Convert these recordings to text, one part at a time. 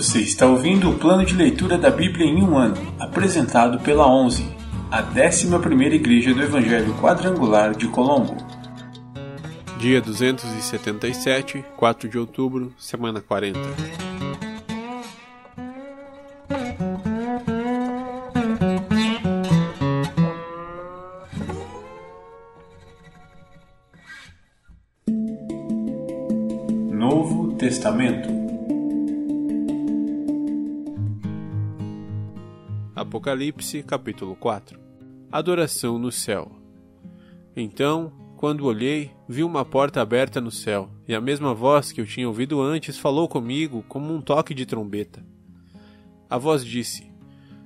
Você está ouvindo o plano de leitura da Bíblia em um ano, apresentado pela 11, a 11ª Igreja do Evangelho Quadrangular de Colombo. Dia 277, 4 de outubro, semana 40. Novo Testamento Apocalipse, capítulo 4 Adoração no céu. Então, quando olhei, vi uma porta aberta no céu, e a mesma voz que eu tinha ouvido antes falou comigo como um toque de trombeta. A voz disse: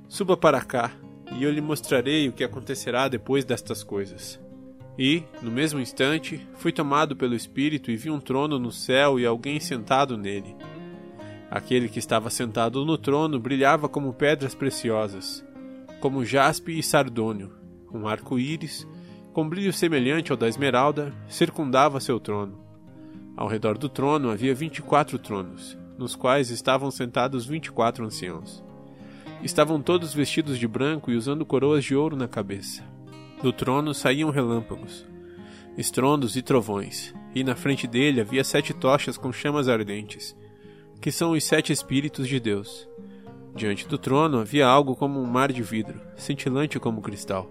Suba para cá, e eu lhe mostrarei o que acontecerá depois destas coisas. E, no mesmo instante, fui tomado pelo Espírito e vi um trono no céu e alguém sentado nele. Aquele que estava sentado no trono brilhava como pedras preciosas, como jaspe e sardônio. Um arco-íris, com brilho semelhante ao da esmeralda, circundava seu trono. Ao redor do trono havia vinte e quatro tronos, nos quais estavam sentados vinte e quatro anciãos. Estavam todos vestidos de branco e usando coroas de ouro na cabeça. Do trono saíam relâmpagos, estrondos e trovões, e na frente dele havia sete tochas com chamas ardentes que são os sete Espíritos de Deus. Diante do trono havia algo como um mar de vidro, cintilante como cristal.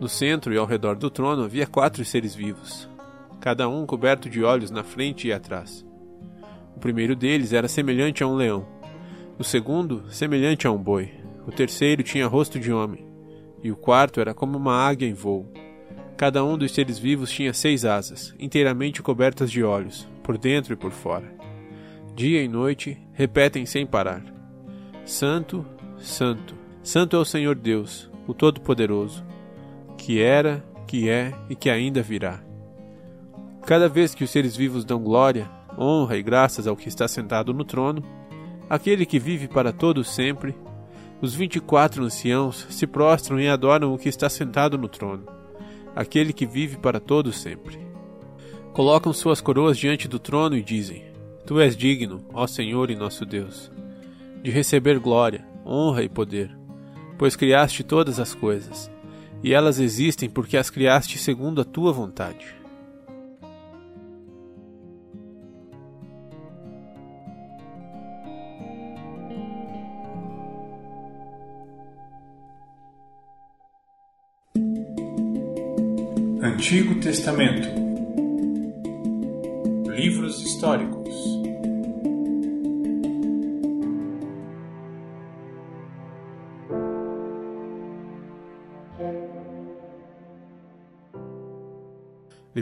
No centro e ao redor do trono havia quatro seres vivos, cada um coberto de olhos na frente e atrás. O primeiro deles era semelhante a um leão, o segundo, semelhante a um boi, o terceiro tinha rosto de homem, e o quarto era como uma águia em voo. Cada um dos seres vivos tinha seis asas, inteiramente cobertas de olhos, por dentro e por fora dia e noite, repetem sem parar: Santo, Santo, Santo é o Senhor Deus, o Todo-Poderoso, que era, que é e que ainda virá. Cada vez que os seres vivos dão glória, honra e graças ao que está sentado no trono, aquele que vive para todos sempre, os vinte e quatro anciãos se prostram e adoram o que está sentado no trono, aquele que vive para todos sempre. Colocam suas coroas diante do trono e dizem: Tu és digno, ó Senhor e nosso Deus, de receber glória, honra e poder, pois criaste todas as coisas, e elas existem porque as criaste segundo a tua vontade. Antigo Testamento Livros históricos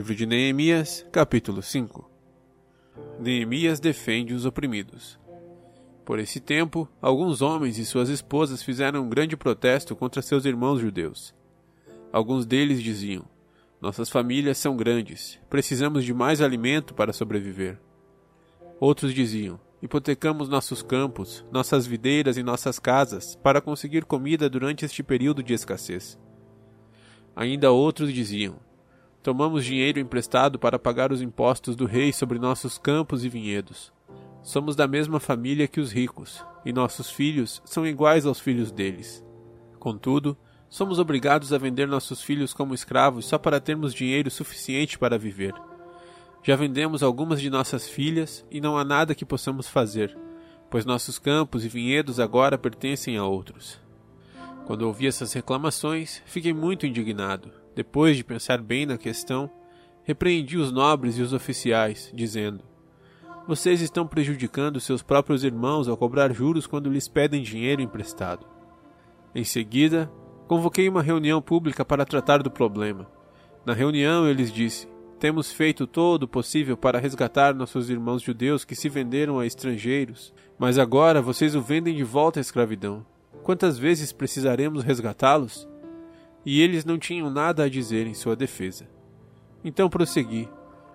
Livro de Neemias, capítulo 5 Neemias defende os oprimidos. Por esse tempo, alguns homens e suas esposas fizeram um grande protesto contra seus irmãos judeus. Alguns deles diziam: Nossas famílias são grandes, precisamos de mais alimento para sobreviver. Outros diziam: Hipotecamos nossos campos, nossas videiras e nossas casas para conseguir comida durante este período de escassez. Ainda outros diziam: Tomamos dinheiro emprestado para pagar os impostos do rei sobre nossos campos e vinhedos. Somos da mesma família que os ricos, e nossos filhos são iguais aos filhos deles. Contudo, somos obrigados a vender nossos filhos como escravos só para termos dinheiro suficiente para viver. Já vendemos algumas de nossas filhas e não há nada que possamos fazer, pois nossos campos e vinhedos agora pertencem a outros. Quando ouvi essas reclamações, fiquei muito indignado depois de pensar bem na questão, repreendi os nobres e os oficiais, dizendo: Vocês estão prejudicando seus próprios irmãos ao cobrar juros quando lhes pedem dinheiro emprestado. Em seguida, convoquei uma reunião pública para tratar do problema. Na reunião, eu lhes disse: Temos feito todo o possível para resgatar nossos irmãos judeus que se venderam a estrangeiros, mas agora vocês o vendem de volta à escravidão. Quantas vezes precisaremos resgatá-los? E eles não tinham nada a dizer em sua defesa. Então prossegui: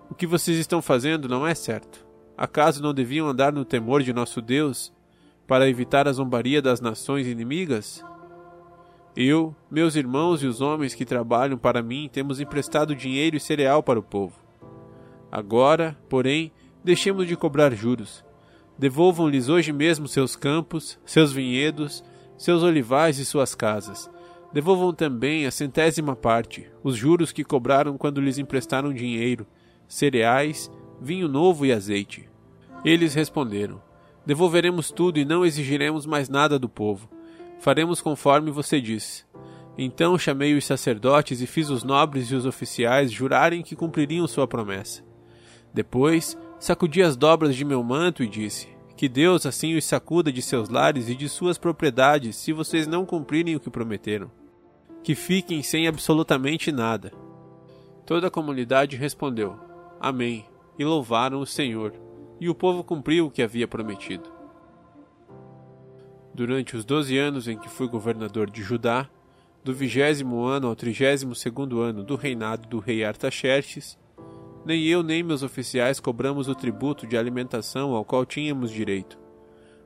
O que vocês estão fazendo não é certo. Acaso não deviam andar no temor de nosso Deus para evitar a zombaria das nações inimigas? Eu, meus irmãos e os homens que trabalham para mim temos emprestado dinheiro e cereal para o povo. Agora, porém, deixemos de cobrar juros. Devolvam-lhes hoje mesmo seus campos, seus vinhedos, seus olivais e suas casas. Devolvam também a centésima parte, os juros que cobraram quando lhes emprestaram dinheiro, cereais, vinho novo e azeite. Eles responderam: Devolveremos tudo e não exigiremos mais nada do povo. Faremos conforme você disse. Então chamei os sacerdotes e fiz os nobres e os oficiais jurarem que cumpririam sua promessa. Depois sacudi as dobras de meu manto e disse: Que Deus assim os sacuda de seus lares e de suas propriedades, se vocês não cumprirem o que prometeram. Que fiquem sem absolutamente nada. Toda a comunidade respondeu: Amém, e louvaram o Senhor, e o povo cumpriu o que havia prometido. Durante os doze anos em que fui governador de Judá, do vigésimo ano ao trigésimo segundo ano do reinado do rei Artaxerxes, nem eu nem meus oficiais cobramos o tributo de alimentação ao qual tínhamos direito.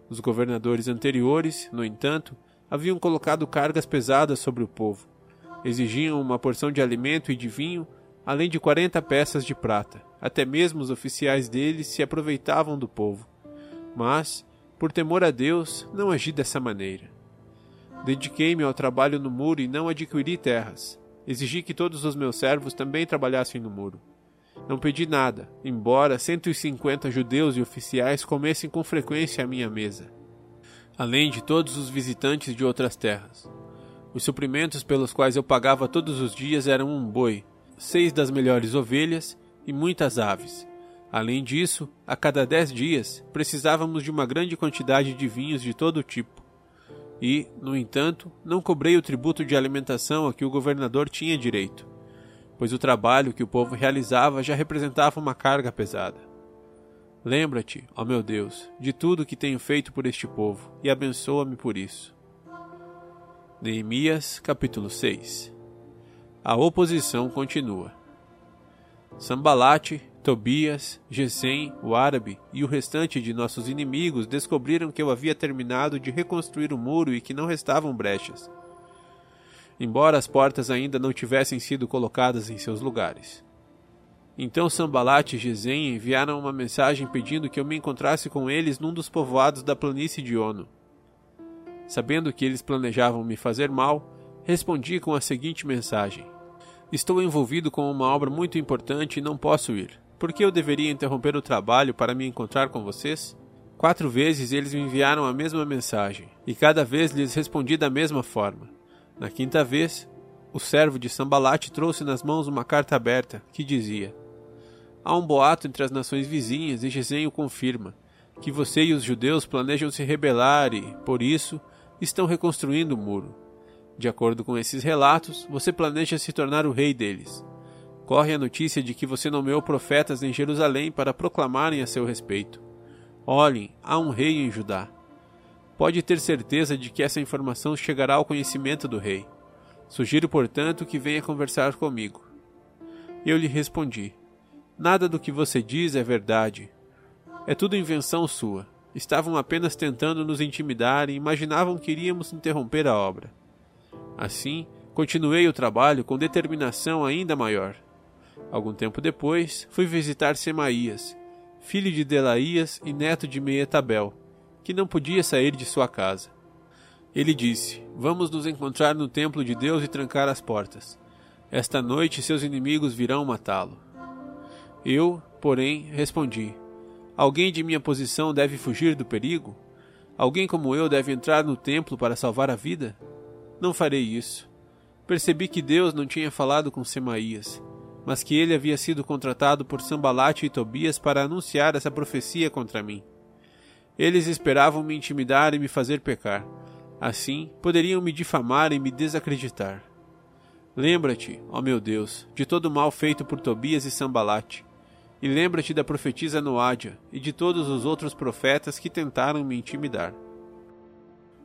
Os governadores anteriores, no entanto, haviam colocado cargas pesadas sobre o povo. Exigiam uma porção de alimento e de vinho, além de quarenta peças de prata. Até mesmo os oficiais deles se aproveitavam do povo. Mas, por temor a Deus, não agi dessa maneira. Dediquei-me ao trabalho no muro e não adquiri terras. Exigi que todos os meus servos também trabalhassem no muro. Não pedi nada, embora 150 judeus e oficiais comessem com frequência à minha mesa, além de todos os visitantes de outras terras. Os suprimentos pelos quais eu pagava todos os dias eram um boi, seis das melhores ovelhas e muitas aves. Além disso, a cada dez dias precisávamos de uma grande quantidade de vinhos de todo tipo. E, no entanto, não cobrei o tributo de alimentação a que o governador tinha direito pois o trabalho que o povo realizava já representava uma carga pesada. Lembra-te, ó meu Deus, de tudo que tenho feito por este povo e abençoa-me por isso. Neemias, capítulo 6 A oposição continua. Sambalate, Tobias, Gesem, o árabe e o restante de nossos inimigos descobriram que eu havia terminado de reconstruir o muro e que não restavam brechas embora as portas ainda não tivessem sido colocadas em seus lugares. Então Sambalat e Gesem enviaram uma mensagem pedindo que eu me encontrasse com eles num dos povoados da planície de Ono. Sabendo que eles planejavam me fazer mal, respondi com a seguinte mensagem: Estou envolvido com uma obra muito importante e não posso ir. Por que eu deveria interromper o trabalho para me encontrar com vocês? Quatro vezes eles me enviaram a mesma mensagem, e cada vez lhes respondi da mesma forma. Na quinta vez, o servo de Sambalate trouxe nas mãos uma carta aberta que dizia: Há um boato entre as nações vizinhas e Gesem confirma que você e os judeus planejam se rebelar e, por isso, estão reconstruindo o muro. De acordo com esses relatos, você planeja se tornar o rei deles. Corre a notícia de que você nomeou profetas em Jerusalém para proclamarem a seu respeito. Olhem, há um rei em Judá. Pode ter certeza de que essa informação chegará ao conhecimento do rei. Sugiro, portanto, que venha conversar comigo. Eu lhe respondi: Nada do que você diz é verdade. É tudo invenção sua. Estavam apenas tentando nos intimidar e imaginavam que iríamos interromper a obra. Assim, continuei o trabalho com determinação ainda maior. Algum tempo depois, fui visitar Semaías, filho de Delaías e neto de Meetabel que não podia sair de sua casa. Ele disse: Vamos nos encontrar no templo de Deus e trancar as portas. Esta noite seus inimigos virão matá-lo. Eu, porém, respondi: Alguém de minha posição deve fugir do perigo? Alguém como eu deve entrar no templo para salvar a vida? Não farei isso. Percebi que Deus não tinha falado com Semaías, mas que ele havia sido contratado por Sambalate e Tobias para anunciar essa profecia contra mim. Eles esperavam me intimidar e me fazer pecar. Assim, poderiam me difamar e me desacreditar. Lembra-te, ó meu Deus, de todo o mal feito por Tobias e Sambalate, e lembra-te da profetisa Noádia e de todos os outros profetas que tentaram me intimidar.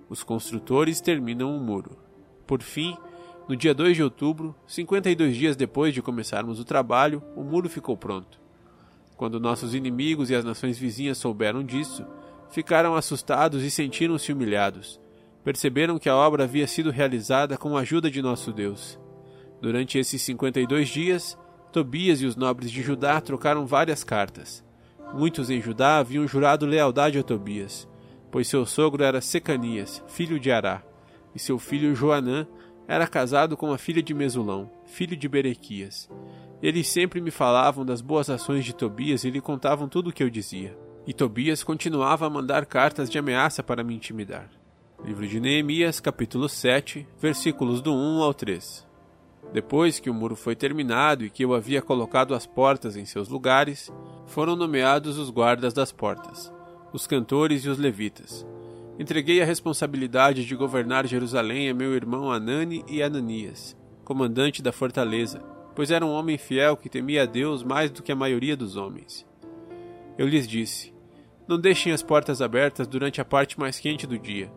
Os construtores terminam o muro. Por fim, no dia 2 de outubro, 52 dias depois de começarmos o trabalho, o muro ficou pronto. Quando nossos inimigos e as nações vizinhas souberam disso, ficaram assustados e sentiram-se humilhados. Perceberam que a obra havia sido realizada com a ajuda de nosso Deus. Durante esses cinquenta e dois dias, Tobias e os nobres de Judá trocaram várias cartas. Muitos em Judá haviam jurado lealdade a Tobias, pois seu sogro era Secanias, filho de Ará, e seu filho Joanã era casado com a filha de Mesulão, filho de Berequias. Eles sempre me falavam das boas ações de Tobias e lhe contavam tudo o que eu dizia. E Tobias continuava a mandar cartas de ameaça para me intimidar. Livro de Neemias, capítulo 7, versículos do 1 ao 3. Depois que o muro foi terminado e que eu havia colocado as portas em seus lugares, foram nomeados os guardas das portas, os cantores e os levitas. Entreguei a responsabilidade de governar Jerusalém a meu irmão Anani e Ananias, comandante da fortaleza, pois era um homem fiel que temia a Deus mais do que a maioria dos homens. Eu lhes disse: Não deixem as portas abertas durante a parte mais quente do dia.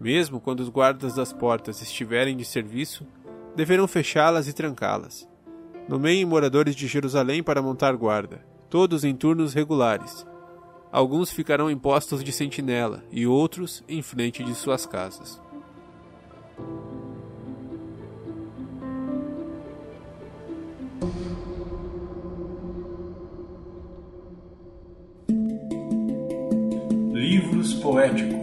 Mesmo quando os guardas das portas estiverem de serviço, deverão fechá-las e trancá-las. Nomeiem moradores de Jerusalém para montar guarda, todos em turnos regulares. Alguns ficarão em postos de sentinela e outros em frente de suas casas. Livros poéticos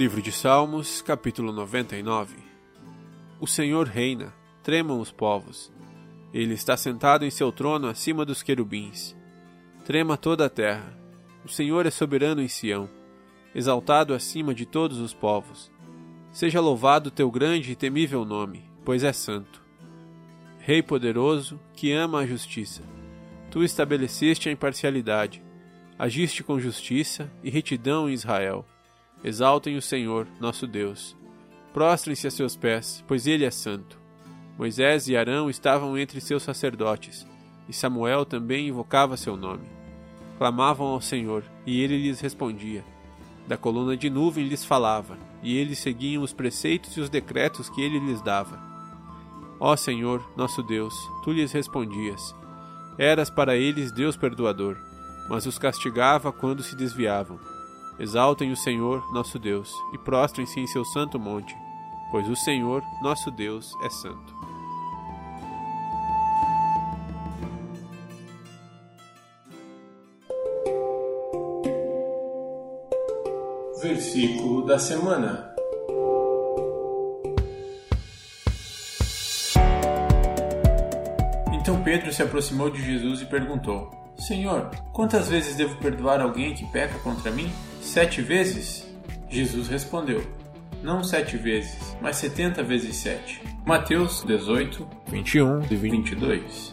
Livro de Salmos, capítulo 99 O Senhor reina, tremam os povos. Ele está sentado em seu trono acima dos querubins. Trema toda a terra. O Senhor é soberano em Sião, exaltado acima de todos os povos. Seja louvado teu grande e temível nome, pois é santo. Rei poderoso, que ama a justiça. Tu estabeleceste a imparcialidade, agiste com justiça e retidão em Israel. Exaltem o Senhor, nosso Deus. Prostrem-se a seus pés, pois ele é santo. Moisés e Arão estavam entre seus sacerdotes, e Samuel também invocava seu nome. Clamavam ao Senhor, e ele lhes respondia. Da coluna de nuvem lhes falava, e eles seguiam os preceitos e os decretos que ele lhes dava. Ó Senhor, nosso Deus, tu lhes respondias. Eras para eles Deus perdoador, mas os castigava quando se desviavam. Exaltem o Senhor, nosso Deus, e prostrem-se em seu santo monte, pois o Senhor, nosso Deus, é santo. Versículo da semana. Então Pedro se aproximou de Jesus e perguntou: Senhor, quantas vezes devo perdoar alguém que peca contra mim? Sete vezes? Jesus respondeu: Não sete vezes, mas setenta vezes sete. Mateus 18, 21 e 22.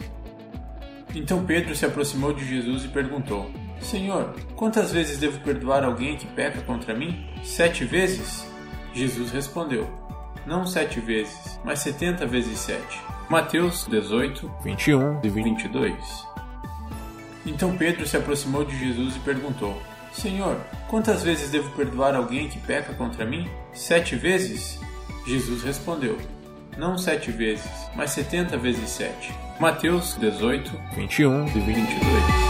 Então Pedro se aproximou de Jesus e perguntou: Senhor, quantas vezes devo perdoar alguém que peca contra mim? Sete vezes? Jesus respondeu: Não sete vezes, mas setenta vezes sete. Mateus 18, 21 e 22. Então Pedro se aproximou de Jesus e perguntou: Senhor, quantas vezes devo perdoar alguém que peca contra mim? Sete vezes? Jesus respondeu: Não sete vezes, mas setenta vezes sete. Mateus 18, 21 e 22.